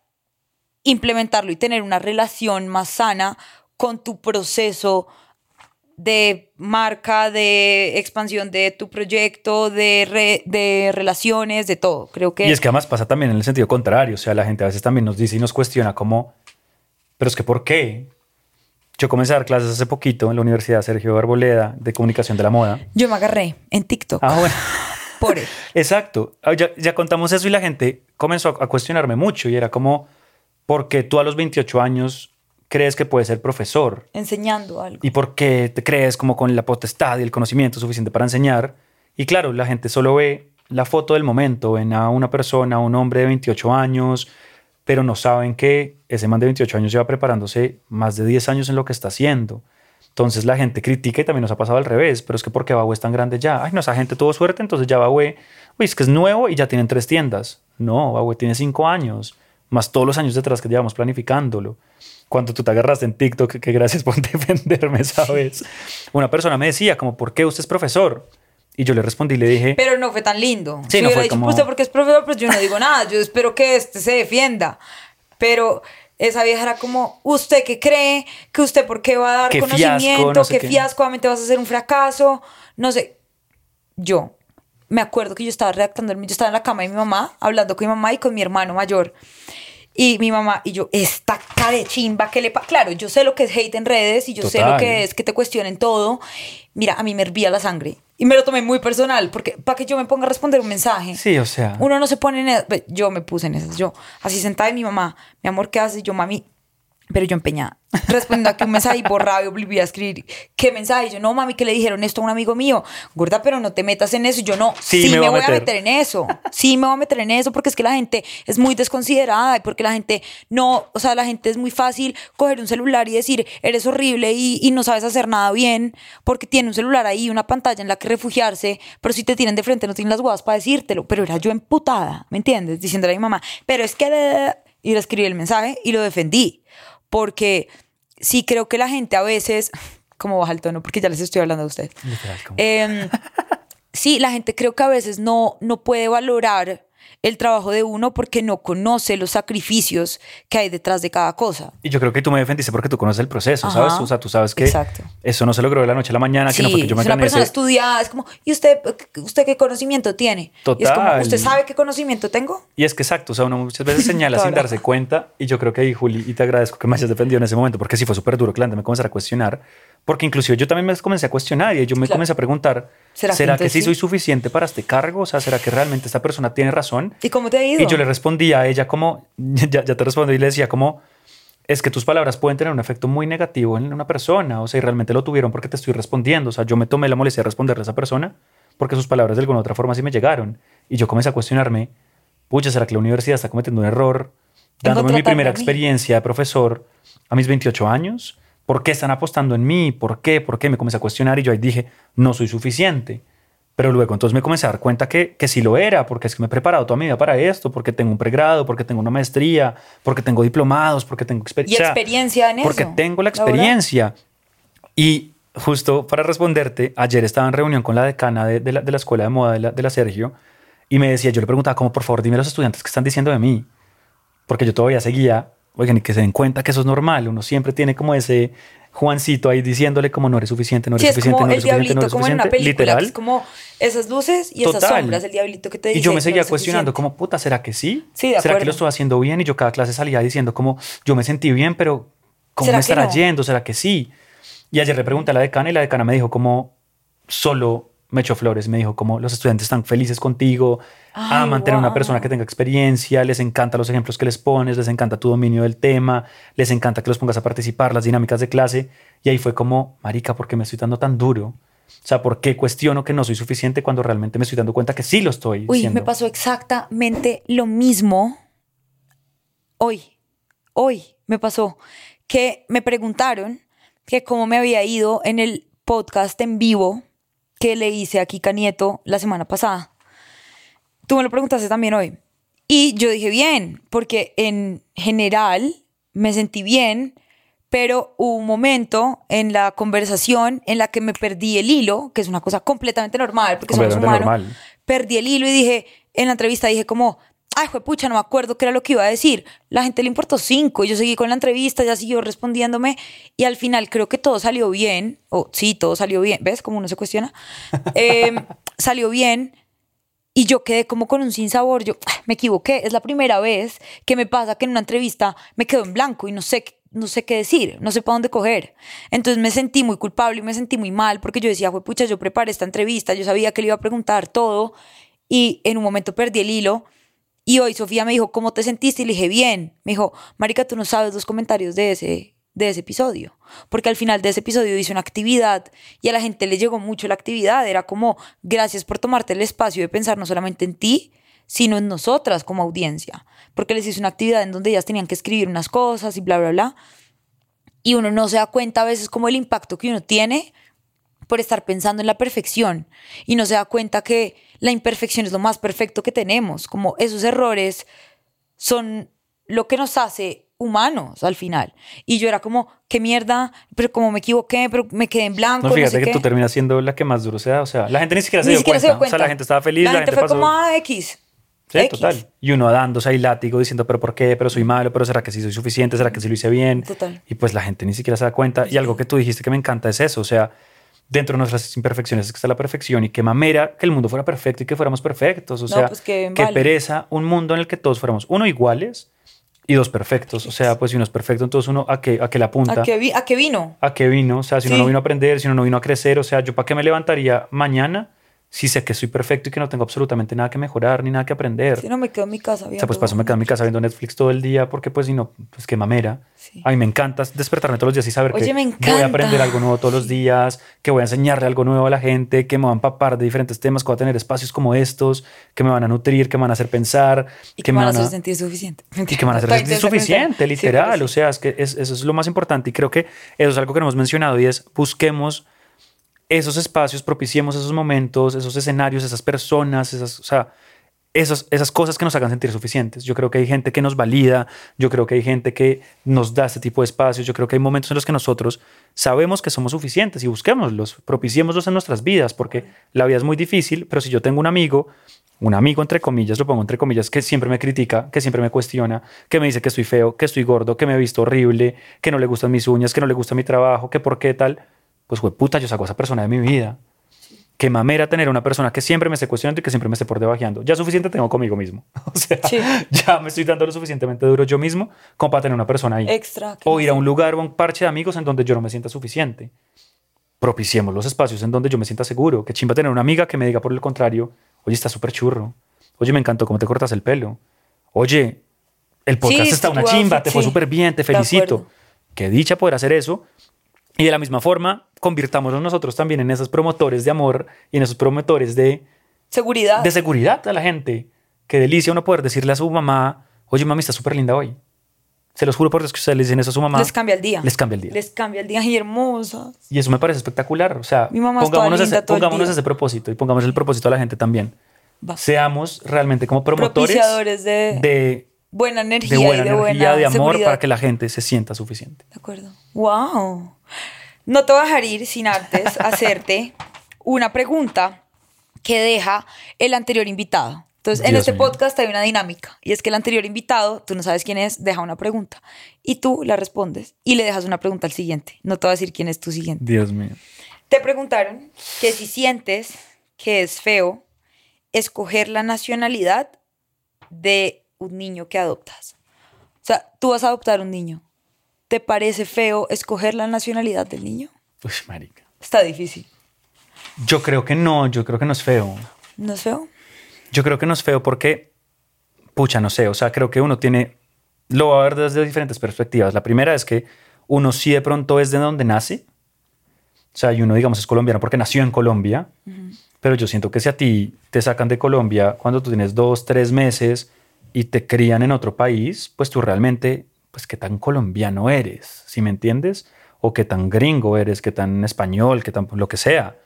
implementarlo y tener una relación más sana con tu proceso de marca, de expansión de tu proyecto, de, re- de relaciones, de todo. Creo que... Y es que además pasa también en el sentido contrario. O sea, la gente a veces también nos dice y nos cuestiona como, pero es que ¿por qué? Yo comencé a dar clases hace poquito en la Universidad Sergio Arboleda de Comunicación de la Moda. Yo me agarré en TikTok Ah, bueno. por. Exacto. Ah, Ya, ya contamos eso y la gente comenzó a, a cuestionarme mucho y era como, ¿por qué tú a los 28 años crees que puedes ser profesor? enseñando algo. ¿Y por qué te crees como con la potestad y el conocimiento suficiente para enseñar? Y claro, la gente solo ve la foto del momento, ven a una persona, a un hombre de 28 años, pero no saben que ese man de 28 años lleva preparándose más de 10 años en lo que está haciendo. Entonces la gente critica y también nos ha pasado al revés, pero es que porque Baue es tan grande ya, ay no, esa gente tuvo suerte, entonces ya Baue, uy, es que es nuevo y ya tienen tres tiendas. No, Baue tiene cinco años, más todos los años detrás que llevamos planificándolo. Cuando tú te agarraste en TikTok, que gracias por defenderme, ¿sabes? Una persona me decía como, ¿por qué usted es profesor? Y yo le respondí y le dije, Pero no fue tan lindo. Sí, si no hubiera fue dicho, como- "Pues usted porque es profesor, pues yo no digo nada. Yo espero que este se defienda. Pero esa vieja era como, ¿usted qué cree? ¿Que usted por qué va a dar Qué fiasco, conocimiento? no sé ¿Qué qué. fiasco? Obviamente vas a hacer un fracaso. No sé. Yo me acuerdo que yo estaba redactando, yo estaba en la cama de mi mamá, hablando con mi mamá y con mi hermano mayor. Y mi mamá y yo, esta cara de chimba que le pasa. Claro, yo sé lo que es hate en redes y yo sé lo que es que te cuestionen todo. Mira, a mí me hervía la sangre. Y me lo tomé muy personal, porque para que yo me ponga a responder un mensaje. Sí, o sea. Uno no se pone en esas. Yo me puse en esas. Yo, así sentada y mi mamá, mi amor, ¿qué haces? Yo, mami. Pero yo empeñada. Respondiendo aquí un mensaje y borraba y volví a escribir. ¿Qué mensaje? Yo, no, mami, que le dijeron esto a un amigo mío. Gorda, pero no te metas en eso. Y yo, no, Sí, sí, me me, voy a voy a meter. meter en eso. Sí, me voy a meter en eso porque es que la gente es muy desconsiderada y porque la gente no, o sea, la gente es muy fácil coger un celular y decir, eres horrible y, y no sabes hacer nada bien porque tiene un celular ahí, una pantalla en la que refugiarse, pero si te tienen de frente no tienen las guadas para decírtelo. Pero era yo emputada, ¿me entiendes? Diciéndole a mi mamá, pero es que... Y le escribí el mensaje y lo defendí porque sí creo que la gente a veces, como baja el tono, porque ya les estoy hablando a ustedes. Em, sí, la gente creo que a veces no, no puede valorar el trabajo de uno porque no conoce los sacrificios que hay detrás de cada cosa. Y yo creo que tú me defendiste porque tú conoces el proceso, Ajá. ¿sabes? O sea, tú sabes que Exacto. eso no se logró de la noche a la mañana, que no fue que yo me es una persona ese- estudiada, es como, ¿y usted, usted qué conocimiento tiene? Y es como, Total. ¿usted sabe qué conocimiento tengo? Y es que exacto, o sea, uno muchas veces señala sin darse cuenta. Y yo creo que ahí, Juli, y te agradezco que me hayas defendido en ese momento, porque sí fue súper duro que me comenzara a cuestionar. Porque inclusive yo también me comencé a cuestionar y yo me Claro. comencé a preguntar, ¿Será ¿será, que que, sí soy suficiente para este cargo? O sea, ¿será que realmente esta persona tiene razón? ¿Y cómo te ha ido? Y yo le respondí a ella como, ya, ya te respondí y le decía como, es que tus palabras pueden tener un efecto muy negativo en una persona, o sea, y realmente lo tuvieron porque te estoy respondiendo, o sea, yo me tomé la molestia de responderle a esa persona porque sus palabras de alguna otra forma sí me llegaron. Y yo comencé a cuestionarme, pucha, ¿será que la universidad está cometiendo un error dándome mi primera experiencia de profesor a mis 28 años? ¿Por qué están apostando en mí? ¿Por qué? ¿Por qué? Me comencé a cuestionar y yo ahí dije, no soy suficiente. Pero luego entonces me comencé a dar cuenta que, que sí lo era, porque es que me he preparado toda mi vida para esto, porque tengo un pregrado, porque tengo una maestría, porque tengo diplomados, porque tengo y experiencia. experiencia en eso. Porque tengo la experiencia. Y justo para responderte, ayer estaba en reunión con la decana de, de la, de la escuela de moda de la, de la Sergio y me decía, yo le preguntaba como, por favor, dime a los estudiantes qué están diciendo de mí. Porque yo todavía seguía, oigan, y que se den cuenta que eso es normal. Uno siempre tiene como ese Juancito ahí diciéndole como no eres suficiente, no eres es suficiente, como no el eres suficiente, no eres como en una suficiente. que Literal. es como esas luces y esas sombras, el diablito que te dice. Y yo me "No seguía cuestionando suficiente". como, puta, ¿será que sí? Sí, de ¿Será que lo estoy haciendo bien? Y yo cada clase salía diciendo como, yo me sentí bien, pero ¿cómo ¿Será me estará no? yendo? ¿Será que sí? Y ayer le pregunté a la decana y la decana me dijo como, solo me echó flores. Me dijo como, los estudiantes están felices contigo, Ay, aman tener una persona wow. que tenga experiencia, les encanta los ejemplos que les pones, les encanta tu dominio del tema, les encanta que los pongas a participar, las dinámicas de clase. Y ahí fue como, marica, ¿por qué me estoy dando tan duro? O sea, ¿por qué cuestiono que no soy suficiente cuando realmente me estoy dando cuenta que sí lo estoy? Uy, siendo? me pasó exactamente lo mismo hoy. Hoy me pasó que me preguntaron que cómo me había ido en el podcast en vivo que le hice a Kika Nieto la semana pasada. Tú me lo preguntaste también hoy. Y yo dije bien, porque en general me sentí bien, pero hubo un momento en la conversación en la que me perdí el hilo, que es una cosa completamente normal, porque somos humanos. normal. Perdí el hilo y dije, en la entrevista dije como, ay, pucha, no me acuerdo qué era lo que iba a decir. La gente le importó cinco y yo seguí con la entrevista, ya siguió respondiéndome y al final creo que todo salió bien, o sí, todo salió bien, ¿ves cómo uno se cuestiona? Eh, salió bien y yo quedé como con un sinsabor, yo "Ah, me equivoqué, es la primera vez que me pasa que en una entrevista me quedo en blanco y no sé, no sé qué decir, no sé para dónde coger. Entonces me sentí muy culpable y me sentí muy mal porque yo decía, fue pucha, yo preparé esta entrevista, yo sabía que le iba a preguntar todo y en un momento perdí el hilo. Y hoy Sofía me dijo, ¿cómo te sentiste? Y le dije, bien. Me dijo, Marica, tú no sabes los comentarios de ese, de ese episodio. Porque al final de ese episodio hice una actividad y a la gente le llegó mucho la actividad. Era como, gracias por tomarte el espacio de pensar no solamente en ti, sino en nosotras como audiencia. Porque les hice una actividad en donde ellas tenían que escribir unas cosas y bla, bla, bla. Y uno no se da cuenta a veces como el impacto que uno tiene por estar pensando en la perfección y no se da cuenta que la imperfección es lo más perfecto que tenemos, como esos errores son lo que nos hace humanos al final. Y yo era como, qué mierda, pero como me equivoqué, pero me quedé en blanco. No, no fíjate sé que qué. tú terminas siendo la que más duro se da. O sea, la gente ni siquiera se, Ni dio, siquiera cuenta. se dio cuenta. O sea, la gente estaba feliz, la, La gente gente fue pasó. como, ah, X. Sí, X. total. Y uno dándose ahí látigo diciendo, pero ¿por qué? Pero soy malo, pero ¿será que sí soy suficiente? ¿Será que sí lo hice bien? Total. Y pues la gente ni siquiera se da cuenta. Y algo que tú dijiste que me encanta es eso. O sea, dentro de nuestras imperfecciones está la perfección y qué mamera que el mundo fuera perfecto y que fuéramos perfectos. O No, sea, pues que qué vale. pereza un mundo en el que todos fuéramos uno iguales y dos perfectos. O sea, pues si uno es perfecto, entonces uno a qué, a qué le apunta. ¿A qué, vi- a qué vino? ¿A qué vino? O sea, si uno Sí. no vino a aprender, si uno no vino a crecer, o sea, yo para qué me levantaría mañana si sé que soy perfecto y que no tengo absolutamente nada que mejorar ni nada que aprender. Si no me quedo en mi casa O viendo. sea, pues paso me quedo en mi casa viendo Netflix todo el día porque pues si no, pues qué mamera. Sí. A mí me encanta despertarme todos los días y saber Oye, que voy a aprender algo nuevo todos los días, que voy a enseñarle algo nuevo a la gente, que me van a empapar de diferentes temas, que voy a tener espacios como estos, que me van a nutrir, que me van a hacer pensar, Y que me van a hacer sentir suficiente. y que me van a hacer sentir suficiente, literal. O sea, es que es- eso es lo más importante y creo que eso es algo que no hemos mencionado y es busquemos esos espacios, propiciemos esos momentos, esos escenarios, esas personas, esas, esas, esas cosas que nos hagan sentir suficientes. Yo creo que hay gente que nos valida, yo creo que hay gente que nos da este tipo de espacios, yo creo que hay momentos en los que nosotros sabemos que somos suficientes y busquémoslos, propiciémoslos en nuestras vidas, porque la vida es muy difícil, pero si yo tengo un amigo, un amigo entre comillas, lo pongo entre comillas, que siempre me critica, que siempre me cuestiona, que me dice que estoy feo, que estoy gordo, que me he visto horrible, que no le gustan mis uñas, que no le gusta mi trabajo, que por qué tal, pues güey, puta, yo saco a esa persona de mi vida. Qué mamera tener una persona que siempre me esté cuestionando y que siempre me esté por debajeando. Ya suficiente tengo conmigo mismo. O sea, Sí. ya me estoy dando lo suficientemente duro yo mismo como para tener una persona ahí. Extra. O ir a un lugar o a un parche de amigos en donde yo no me sienta suficiente. Propiciemos los espacios en donde yo me sienta seguro. Que chimba tener una amiga que me diga por el contrario, oye, está súper churro. Oye, me encantó cómo te cortas el pelo. Oye, el podcast Sí, está una chimba, te fue sí. súper bien, te felicito. Qué dicha poder hacer eso. Y de la misma forma, convirtámonos nosotros también en esos promotores de amor y en esos promotores de, Seguridad. de seguridad a la gente. Qué delicia uno poder decirle a su mamá, oye, mami, está súper linda hoy. Se los juro por Dios que ustedes le dicen eso a su mamá. Les cambia el día. Les cambia el día. Les cambia el día y hermosas. Y eso me parece espectacular. O sea, Mi mamá pongámonos, ese, pongámonos ese propósito y pongamos el propósito a la gente también. Va. Seamos realmente como promotores de, de, buena energía de buena y de energía, buena de amor seguridad. para que la gente se sienta suficiente. De acuerdo. Wow. No te voy a dejar ir sin antes hacerte una pregunta que deja el anterior invitado. Entonces, en este mío. podcast hay una dinámica y es que el anterior invitado, tú no sabes quién es, deja una pregunta y tú la respondes y le dejas una pregunta al siguiente. No te voy a decir quién es tu siguiente. Dios mío. Te preguntaron que si sientes que es feo escoger la nacionalidad de un niño que adoptas. O sea, tú vas a adoptar un niño. ¿Te parece feo escoger la nacionalidad del niño? Uy, marica. Está difícil. Yo creo que no, yo creo que no es feo. ¿No es feo? Yo creo que no es feo porque, pucha, no sé, o sea, creo que uno tiene, lo va a ver desde diferentes perspectivas. La primera es que uno sí de pronto es de donde nace. O sea, y uno, digamos, es colombiano porque nació en Colombia. Pero yo siento que si a ti te sacan de Colombia cuando tú tienes dos, tres meses y te crían en otro país, pues tú realmente, pues qué tan colombiano eres, ¿sí me entiendes? O qué tan gringo eres, qué tan español, qué tan lo que sea.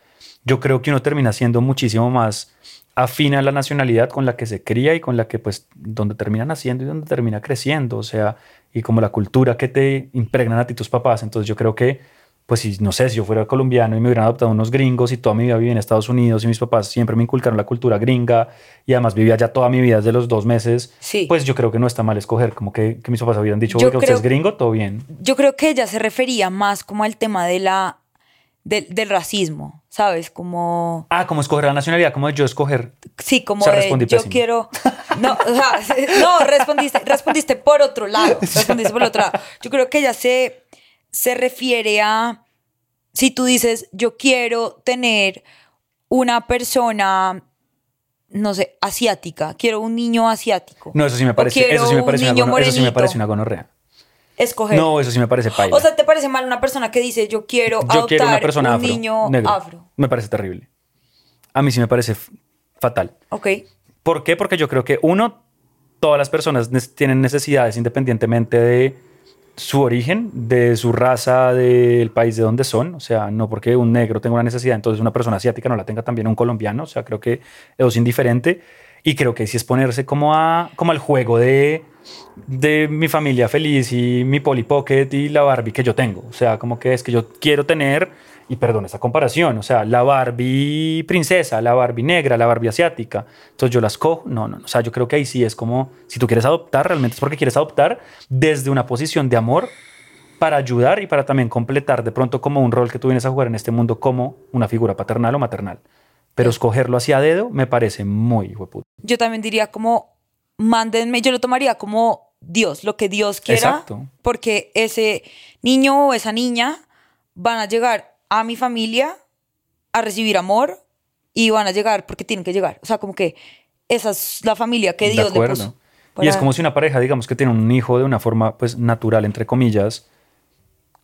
Yo creo que uno termina siendo muchísimo más afín a la nacionalidad con la que se cría y con la que, pues, donde termina naciendo y donde termina creciendo, o sea, y como la cultura que te impregnan a ti tus papás. Entonces yo creo que pues si no sé, si yo fuera colombiano y me hubieran adoptado unos gringos y toda mi vida viví en Estados Unidos y mis papás siempre me inculcaron la cultura gringa y además vivía ya toda mi vida desde los dos meses, Sí. pues yo creo que no está mal escoger, como que, que mis papás habían dicho, Yo oiga, usted creo- es gringo, todo bien. Yo creo que ella se refería más como al tema de la, del- del racismo, ¿sabes? Como... Ah, como escoger la nacionalidad, como de yo escoger. Sí, como O sea, de, respondí yo quiero. No, o sea, no, respondiste, respondiste por otro lado. Respondiste por otro lado. Yo creo que ella se, se refiere a. Si tú dices, yo quiero tener una persona, no sé, asiática, quiero un niño asiático. No, eso sí me parece, eso sí me un parece, una, niño gono- eso sí me parece una gonorrea. Escoger. No, eso sí me parece paila. o sea, ¿te parece mal una persona que dice, yo quiero yo adoptar quiero una persona un afro, niño negro. afro? Me parece terrible. A mí sí me parece fatal. Ok. ¿Por qué? Porque yo creo que uno, todas las personas tienen necesidades independientemente de su origen, de su raza, del país de donde son. O sea, no porque un negro tenga una necesidad, entonces una persona asiática no la tenga también un colombiano. O sea, creo que es indiferente. Y creo que sí es ponerse como, a, como al juego de, de mi familia feliz y mi Polly Pocket y la Barbie que yo tengo. O sea, como que es que yo quiero tener y perdón esta comparación, o sea, la Barbie princesa, la Barbie negra, la Barbie asiática, entonces yo las cojo, no, no, o sea, yo creo que ahí sí es como, si tú quieres adoptar, realmente es porque quieres adoptar desde una posición de amor para ayudar y para también completar de pronto como un rol que tú vienes a jugar en este mundo como una figura paternal o maternal. Pero escogerlo hacia dedo me parece muy hijo. Yo también diría como, mándenme, yo lo tomaría como Dios, lo que Dios quiera, Exacto. porque ese niño o esa niña van a llegar a mi familia a recibir amor y van a llegar porque tienen que llegar. O sea, como que esa es la familia que De Dios le acuerdo. puso. Y es como si una pareja, digamos, que tiene un hijo de una forma, pues, natural, entre comillas,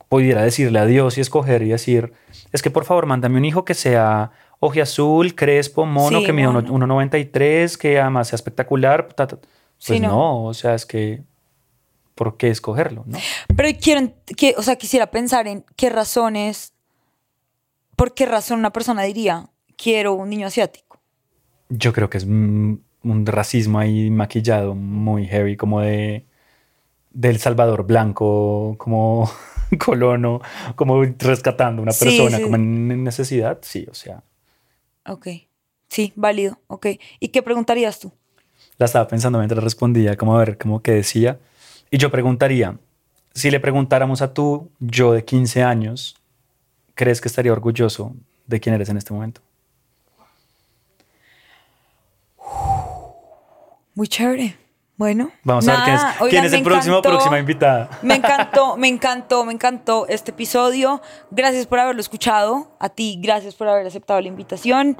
pudiera decirle a Dios y escoger y decir, es que por favor, mándame un hijo que sea azul, crespo, mono, Sí, que mida uno- mono. 1,93, que además sea espectacular. ta, ta. Pues Sí, no. no. o sea, es que, ¿por qué escogerlo? ¿no? Pero quiero, que, o sea, quisiera pensar en qué razones, por qué razón una persona diría, quiero un niño asiático. Yo creo que es un racismo ahí maquillado muy heavy, como de del Salvador blanco, como colono, como rescatando a una Sí, persona sí. como en en necesidad. Sí, o sea, Ok. Sí, válido. Ok. ¿Y qué preguntarías tú? la estaba pensando mientras respondía, como a ver, como que decía. Y yo preguntaría, si le preguntáramos a tú, yo de 15 años, ¿crees que estaría orgulloso de quién eres en este momento? Muy chévere. Bueno. Vamos a ver quién es, quién el próximo, encantó. próxima invitada. Me encantó, me encantó, me encantó este episodio. Gracias por haberlo escuchado. A ti, gracias por haber aceptado la invitación.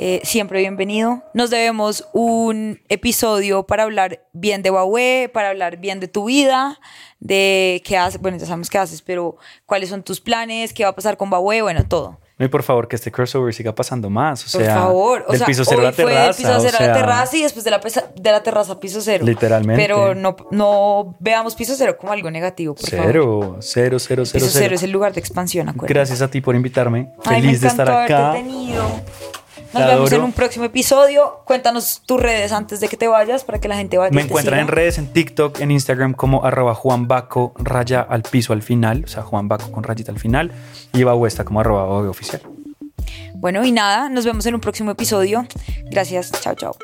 Eh, siempre bienvenido. Nos debemos un episodio para hablar bien de Huawei, para hablar bien de tu vida, de qué haces, bueno, ya sabemos qué haces, pero cuáles son tus planes, qué va a pasar con Huawei, bueno, todo. Y por favor, que este crossover siga pasando más. O Por sea, favor. O del sea, piso cero a la terraza. fue del piso o cero a la terraza y después de la, pesa- de la terraza a piso cero. Literalmente. Pero no, no veamos piso cero como algo negativo, por favor. Cero, cero, cero, cero, Piso cero cero. es el lugar de expansión, acuérdate. Gracias a ti por invitarme. Ay, Feliz me de estar acá. tenido. Nos vemos en un próximo episodio. Cuéntanos tus redes antes de que te vayas para que la gente vaya. Me encuentran en redes, en TikTok, en Instagram como arroba juanbaco raya al piso al final, o sea, juanbaco con rayita al final, y Eva como arroba oficial. Bueno, y nada, nos vemos en un próximo episodio. Gracias, chao, chao.